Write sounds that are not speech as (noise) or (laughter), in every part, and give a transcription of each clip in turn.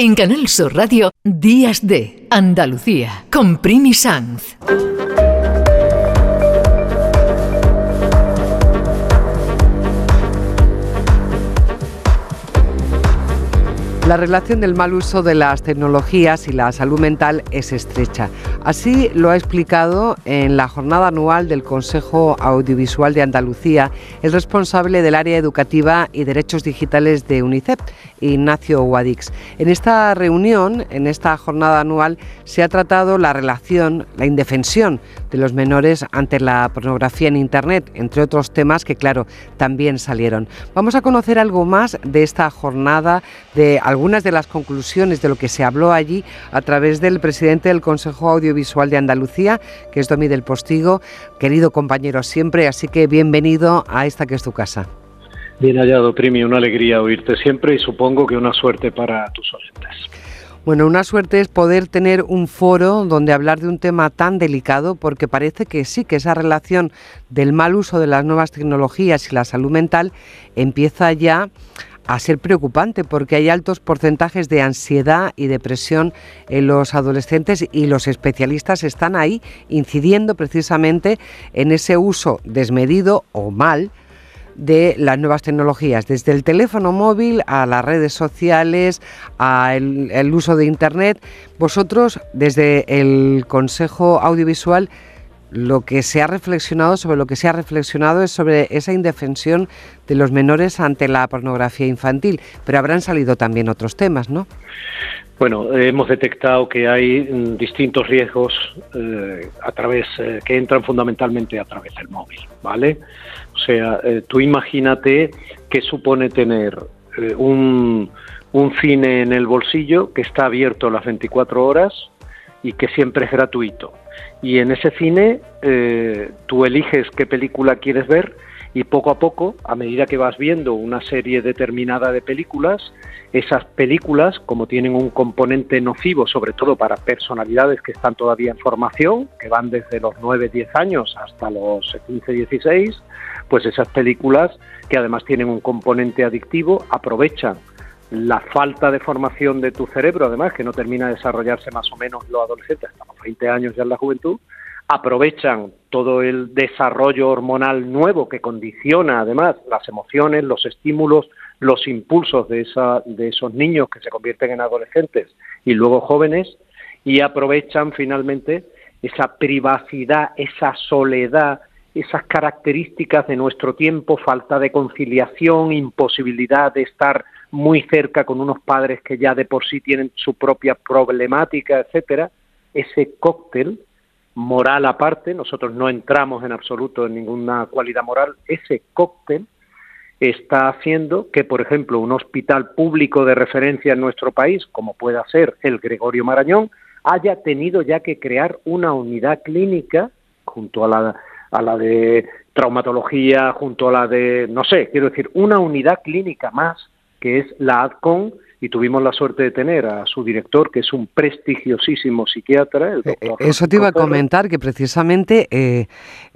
En Canal Sur Radio, Días de Andalucía, con Primi Sanz. La relación del mal uso de las tecnologías y la salud mental es estrecha. Así lo ha explicado en la jornada anual del Consejo Audiovisual de Andalucía el responsable del área educativa y derechos digitales de UNICEF, Ignacio Guadix. En esta reunión, en esta jornada anual, se ha tratado la relación, la indefensión de los menores ante la pornografía en Internet, entre otros temas que, claro, también salieron. Vamos a conocer algo más de esta jornada, de algunas de las conclusiones de lo que se habló allí a través del presidente del Consejo Audiovisual de Andalucía, que es Domi del Postigo, querido compañero siempre, así que bienvenido a esta que es tu casa. Bien hallado, Primi, una alegría oírte siempre y supongo que una suerte para tus oyentes. Bueno, una suerte es poder tener un foro donde hablar de un tema tan delicado, porque parece que sí, que esa relación del mal uso de las nuevas tecnologías y la salud mental empieza ya a ser preocupante porque hay altos porcentajes de ansiedad y depresión en los adolescentes y los especialistas están ahí incidiendo precisamente en ese uso desmedido o mal de las nuevas tecnologías, desde el teléfono móvil a las redes sociales, al el uso de Internet. Vosotros, desde el Consejo Audiovisual, lo que se ha reflexionado, sobre lo que se ha reflexionado es sobre esa indefensión de los menores ante la pornografía infantil, pero habrán salido también otros temas, ¿no? Bueno, hemos detectado que hay mm, distintos riesgos eh, a través eh, que entran fundamentalmente a través del móvil, ¿vale? O sea, eh, tú imagínate qué supone tener un, un cine en el bolsillo que está abierto las 24 horas y que siempre es gratuito. Y en ese cine eh, tú eliges qué película quieres ver y poco a poco, a medida que vas viendo una serie determinada de películas, esas películas, como tienen un componente nocivo, sobre todo para personalidades que están todavía en formación, que van desde los 9, 10 años hasta los 15, 16, pues esas películas, que además tienen un componente adictivo, aprovechan la falta de formación de tu cerebro, además, que no termina de desarrollarse más o menos los adolescentes hasta los 20 años ya en la juventud, aprovechan todo el desarrollo hormonal nuevo que condiciona además las emociones, los estímulos, los impulsos de, esa, de esos niños que se convierten en adolescentes y luego jóvenes y aprovechan finalmente esa privacidad, esa soledad, esas características de nuestro tiempo, falta de conciliación, imposibilidad de estar muy cerca con unos padres que ya de por sí tienen su propia problemática, etcétera, ese cóctel moral aparte, nosotros no entramos en absoluto en ninguna cualidad moral, ese cóctel está haciendo que, por ejemplo, un hospital público de referencia en nuestro país, como pueda ser el Gregorio Marañón, haya tenido ya que crear una unidad clínica junto a la, a la de traumatología, junto a la de, no sé, quiero decir, una unidad clínica más que es la ADCON, y tuvimos la suerte de tener a su director, que es un prestigiosísimo psiquiatra, el eh, doctor. Eso te iba a comentar, que precisamente eh,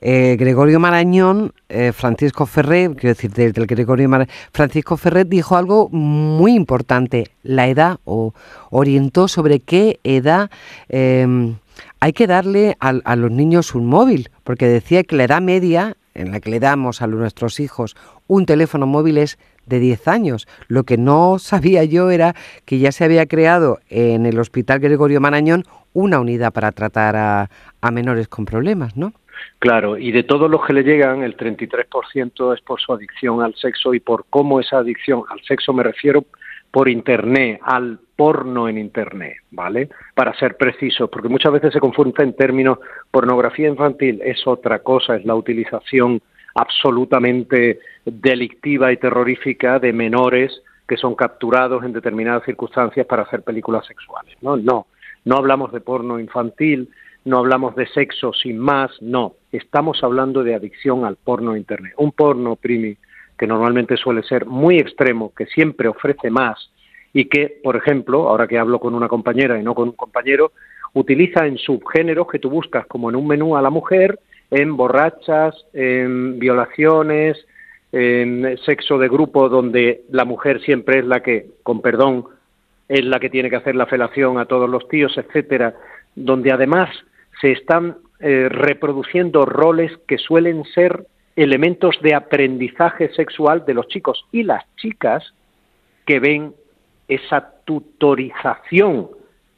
eh, Gregorio Marañón, Francisco Ferrer, quiero decir, del, Gregorio Marañón, Francisco Ferrer dijo algo muy importante, la edad, o orientó sobre qué edad em, hay que darle a, a los niños un móvil, porque decía que la edad media en la que le damos a nuestros hijos un teléfono móvil es de 10 años. Lo que no sabía yo era que ya se había creado en el Hospital Gregorio Marañón una unidad para tratar a, a menores con problemas, ¿no? Claro, y de todos los que le llegan, el 33% es por su adicción al sexo y por cómo esa adicción al sexo me refiero por Internet, al porno en Internet, ¿vale? Para ser preciso, porque muchas veces se confunde en términos pornografía infantil, es otra cosa, es la utilización absolutamente delictiva y terrorífica de menores que son capturados en determinadas circunstancias para hacer películas sexuales. No, no, no hablamos de porno infantil, no hablamos de sexo sin más, no, estamos hablando de adicción al porno internet. Un porno, primi, que normalmente suele ser muy extremo, que siempre ofrece más y que, por ejemplo, ahora que hablo con una compañera y no con un compañero, utiliza en subgéneros que tú buscas como en un menú a la mujer en borrachas, en violaciones, en sexo de grupo donde la mujer siempre es la que, con perdón, es la que tiene que hacer la felación a todos los tíos, etcétera, donde además se están eh, reproduciendo roles que suelen ser elementos de aprendizaje sexual de los chicos y las chicas que ven esa tutorización.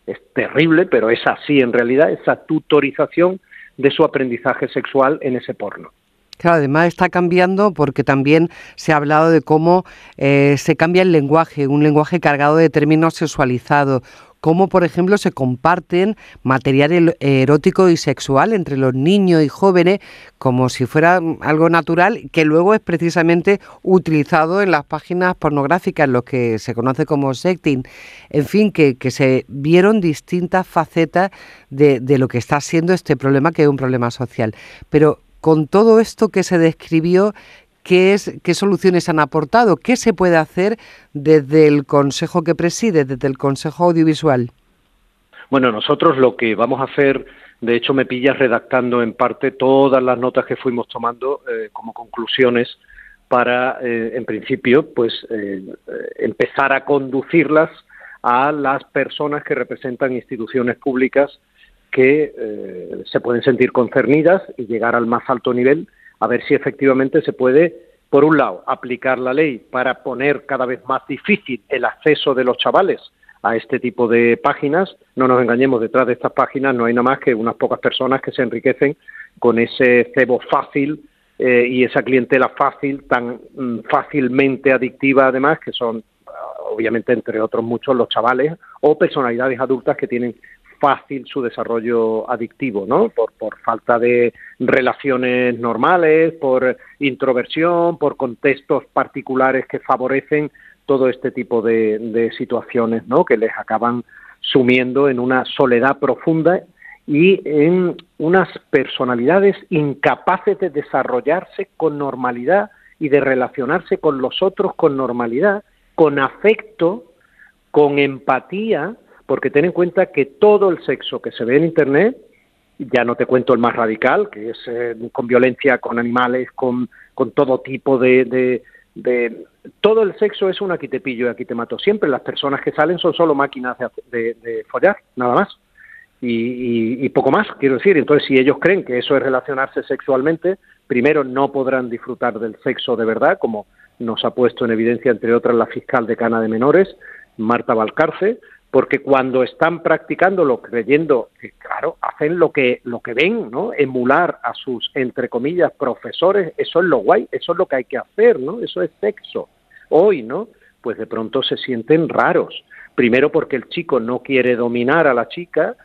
Es terrible, pero es así en realidad, esa tutorización de su aprendizaje sexual en ese porno. Claro, además está cambiando porque también se ha hablado de cómo eh, se cambia el lenguaje, un lenguaje cargado de términos sexualizados, cómo, por ejemplo, se comparten material erótico y sexual entre los niños y jóvenes como si fuera algo natural, que luego es precisamente utilizado en las páginas pornográficas, lo que se conoce como sexting. En fin, que, se vieron distintas facetas de lo que está siendo este problema, que es un problema social. Pero con todo esto que se describió, ¿Qué, es, ¿Qué soluciones han aportado? ¿Qué se puede hacer desde el Consejo que preside, desde el Consejo Audiovisual? Bueno, nosotros lo que vamos a hacer, de hecho me pillas redactando en parte todas las notas que fuimos tomando eh, como conclusiones para, eh, en principio, pues eh, empezar a conducirlas a las personas que representan instituciones públicas que se pueden sentir concernidas y llegar al más alto nivel a ver si efectivamente se puede, por un lado, aplicar la ley para poner cada vez más difícil el acceso de los chavales a este tipo de páginas. No nos engañemos, detrás de estas páginas no hay nada más que unas pocas personas que se enriquecen con ese cebo fácil eh, y esa clientela fácil, tan mm, fácilmente adictiva además, que son obviamente entre otros muchos los chavales o personalidades adultas que tienen fácil su desarrollo adictivo, ¿no? Por, falta de relaciones normales, por introversión, por contextos particulares que favorecen todo este tipo de, de situaciones, ¿no? Que les acaban sumiendo en una soledad profunda y en unas personalidades incapaces de desarrollarse con normalidad y de relacionarse con los otros con normalidad, con afecto, con empatía porque ten en cuenta que todo el sexo que se ve en Internet, ya no te cuento el más radical, que es eh, con violencia con animales, con, todo tipo de, Todo el sexo es un aquí te pillo y aquí te mato. Siempre las personas que salen son solo máquinas de, de follar, nada más. Y, y, poco más, quiero decir. Entonces, si ellos creen que eso es relacionarse sexualmente, primero no podrán disfrutar del sexo de verdad, como nos ha puesto en evidencia, entre otras, la fiscal de Cana de Menores, Marta Valcarce, porque cuando están practicándolo creyendo que claro hacen lo que lo que ven no emular a sus entre comillas profesores eso es lo guay eso es lo que hay que hacer no eso es sexo. Hoy no pues de pronto se sienten raros. Primero porque el chico no quiere dominar a la chica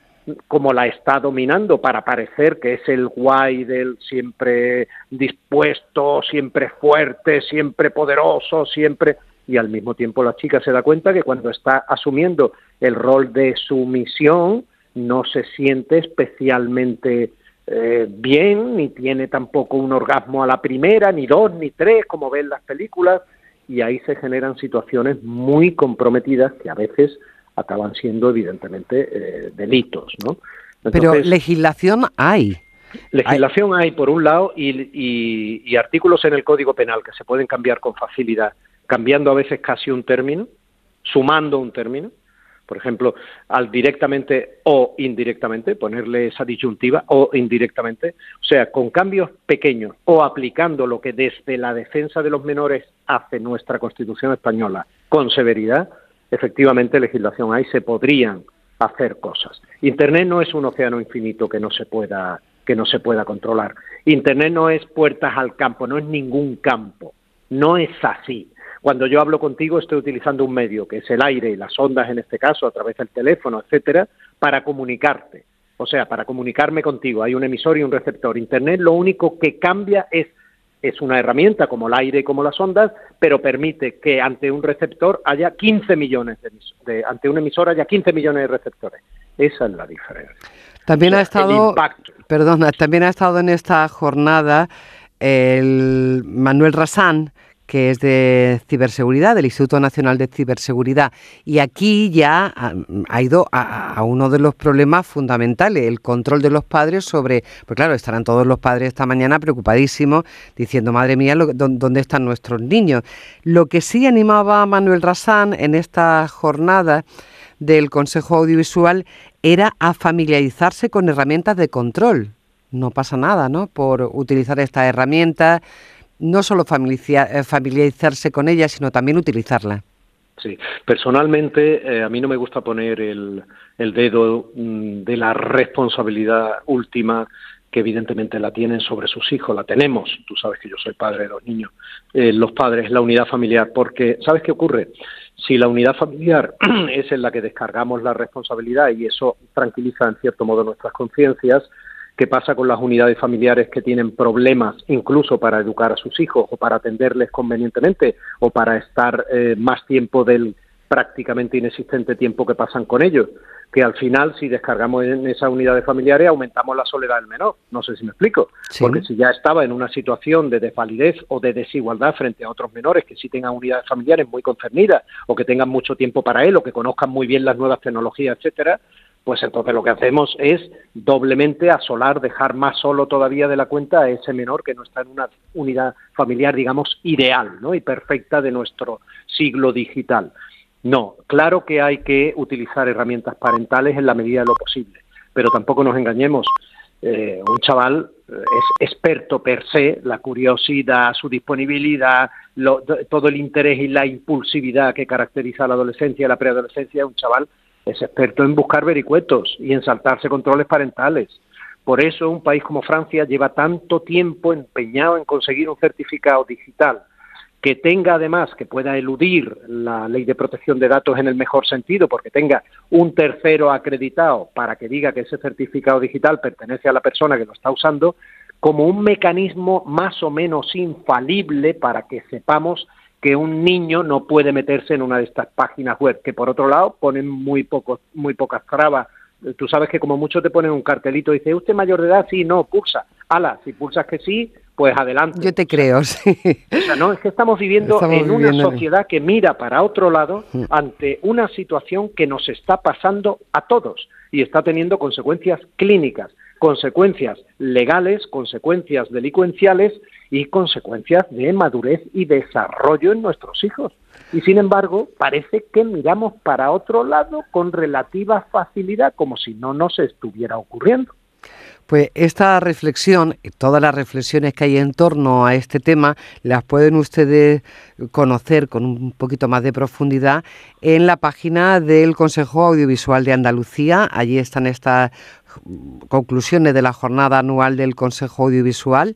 como la está dominando para parecer que es el guay del siempre dispuesto, siempre fuerte, siempre poderoso, siempre y al mismo tiempo la chica se da cuenta que cuando está asumiendo el rol de sumisión no se siente especialmente eh, bien, ni tiene tampoco un orgasmo a la primera, ni dos, ni tres, como ven las películas, y ahí se generan situaciones muy comprometidas que a veces acaban siendo evidentemente eh, delitos, ¿no? Pero legislación hay. Legislación hay, por un lado, y artículos en el Código Penal que se pueden cambiar con facilidad cambiando a veces casi un término, sumando un término, por ejemplo, al directamente o indirectamente, ponerle esa disyuntiva o indirectamente, o sea, con cambios pequeños o aplicando lo que desde la defensa de los menores hace nuestra Constitución española con severidad, efectivamente legislación hay, se podrían hacer cosas. Internet no es un océano infinito que no se pueda que no se pueda controlar. Internet no es puertas al campo, no es ningún campo. No es así. Cuando yo hablo contigo estoy utilizando un medio, que es el aire y las ondas en este caso, a través del teléfono, etcétera, para comunicarte. O sea, para comunicarme contigo. Hay un emisor y un receptor. Internet lo único que cambia es es una herramienta como el aire y como las ondas, pero permite que ante un receptor haya 15 millones de, ante un emisor haya 15 millones de receptores. Esa es la diferencia. También ha estado, perdona, también ha estado en esta jornada el Manuel Rasán, que es de ciberseguridad, del Instituto Nacional de Ciberseguridad. Y aquí ya ha, ido a, uno de los problemas fundamentales, el control de los padres sobre, pues claro, estarán todos los padres esta mañana preocupadísimos, diciendo, madre mía, ¿dónde están nuestros niños? Lo que sí animaba a Manuel Rasán en esta jornada del Consejo Audiovisual era a familiarizarse con herramientas de control. No pasa nada, ¿no? Por utilizar esta herramienta, no solo eh, familiarizarse con ella, sino también utilizarla. Sí, personalmente eh, a mí no me gusta poner el, el dedo mm, de la responsabilidad última que evidentemente la tienen sobre sus hijos, la tenemos, tú sabes que yo soy padre de los niños, eh, los padres, la unidad familiar, porque ¿sabes qué ocurre? Si la unidad familiar (clears throat) es en la que descargamos la responsabilidad y eso tranquiliza en cierto modo nuestras conciencias, ¿qué pasa con las unidades familiares que tienen problemas incluso para educar a sus hijos o para atenderles convenientemente o para estar eh, más tiempo del prácticamente inexistente tiempo que pasan con ellos? que al final si descargamos en esas unidades familiares aumentamos la soledad del menor. No sé si me explico. Porque si ya estaba en una situación de desvalidez o de desigualdad frente a otros menores que sí tengan unidades familiares muy concernidas o que tengan mucho tiempo para él o que conozcan muy bien las nuevas tecnologías, etcétera, pues entonces lo que hacemos es doblemente asolar, dejar más solo todavía de la cuenta a ese menor que no está en una unidad familiar, digamos, ideal ¿no? y perfecta de nuestro siglo digital. No, claro que hay que utilizar herramientas parentales en la medida de lo posible, pero tampoco nos engañemos. Eh, un chaval eh, es experto per se, la curiosidad, su disponibilidad, todo el interés y la impulsividad que caracteriza a la adolescencia y la preadolescencia, un chaval es experto en buscar vericuetos y en saltarse controles parentales. Por eso un país como Francia lleva tanto tiempo empeñado en conseguir un certificado digital que tenga además que pueda eludir la ley de protección de datos en el mejor sentido, porque tenga un tercero acreditado para que diga que ese certificado digital pertenece a la persona que lo está usando, como un mecanismo más o menos infalible para que sepamos que un niño no puede meterse en una de estas páginas web, que por otro lado ponen muy, poco, muy pocas trabas. Tú sabes que como mucho te ponen un cartelito y dice, ¿usted mayor de edad? Sí, no, pulsa. Ala, si pulsas que sí, pues adelante. Yo te creo, sí. O sea, no, es que estamos viviendo en una sociedad que mira para otro lado mm. ante una situación que nos está pasando a todos y está teniendo consecuencias clínicas, consecuencias legales, consecuencias delincuenciales y consecuencias de madurez y desarrollo en nuestros hijos. Y sin embargo, parece que miramos para otro lado con relativa facilidad, como si no nos estuviera ocurriendo. Pues esta reflexión y todas las reflexiones que hay en torno a este tema las pueden ustedes conocer con un poquito más de profundidad en la página del Consejo Audiovisual de Andalucía. Allí están estas conclusiones de la jornada anual del Consejo Audiovisual.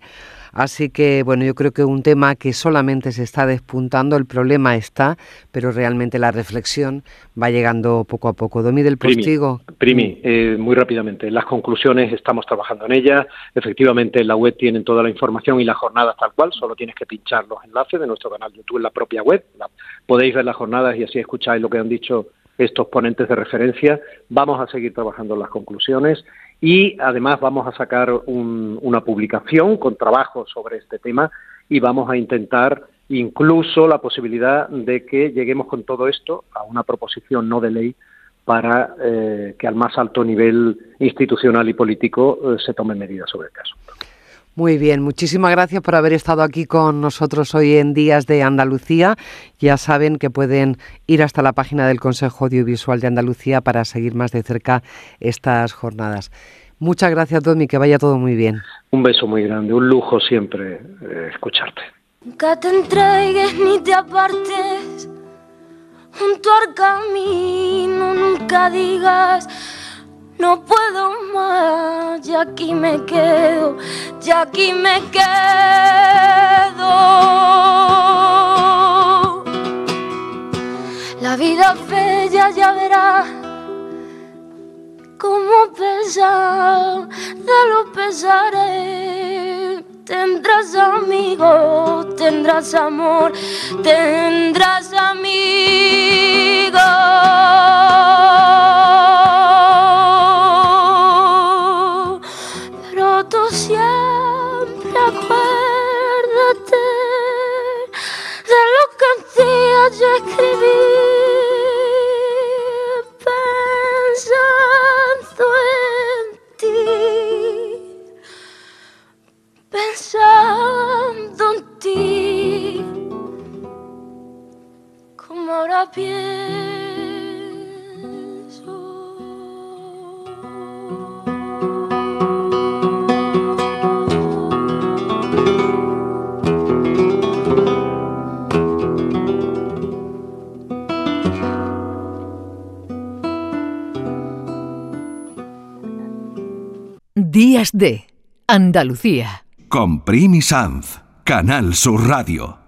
Así que, bueno, yo creo que un tema que solamente se está despuntando, el problema está, pero realmente la reflexión va llegando poco a poco. Domi del Postigo. Primi, eh, muy rápidamente, las conclusiones estamos trabajando en ellas. Efectivamente, en la web tienen toda la información y las jornadas tal cual, solo tienes que pinchar los enlaces de nuestro canal YouTube en la propia web. podéis ver las jornadas y así escucháis lo que han dicho estos ponentes de referencia. Vamos a seguir trabajando en las conclusiones y además vamos a sacar una publicación con trabajo sobre este tema y vamos a intentar incluso la posibilidad de que lleguemos con todo esto a una proposición no de ley para eh, que al más alto nivel institucional y político eh, se tomen medidas sobre el caso. Muy bien, muchísimas gracias por haber estado aquí con nosotros hoy en Días de Andalucía. Ya saben que pueden ir hasta la página del Consejo Audiovisual de Andalucía para seguir más de cerca estas jornadas. Muchas gracias, Domi, que vaya todo muy bien. Un beso muy grande, un lujo siempre eh, escucharte. Nunca te entregues ni te apartes junto al camino, nunca digas no puedo más, ya aquí me quedo, ya aquí me quedo. La vida bella ya verás cómo pesar de los pesares. Tendrás amigos, tendrás amor, tendrás amigos. Días de Andalucía. Con Canal Sur Radio.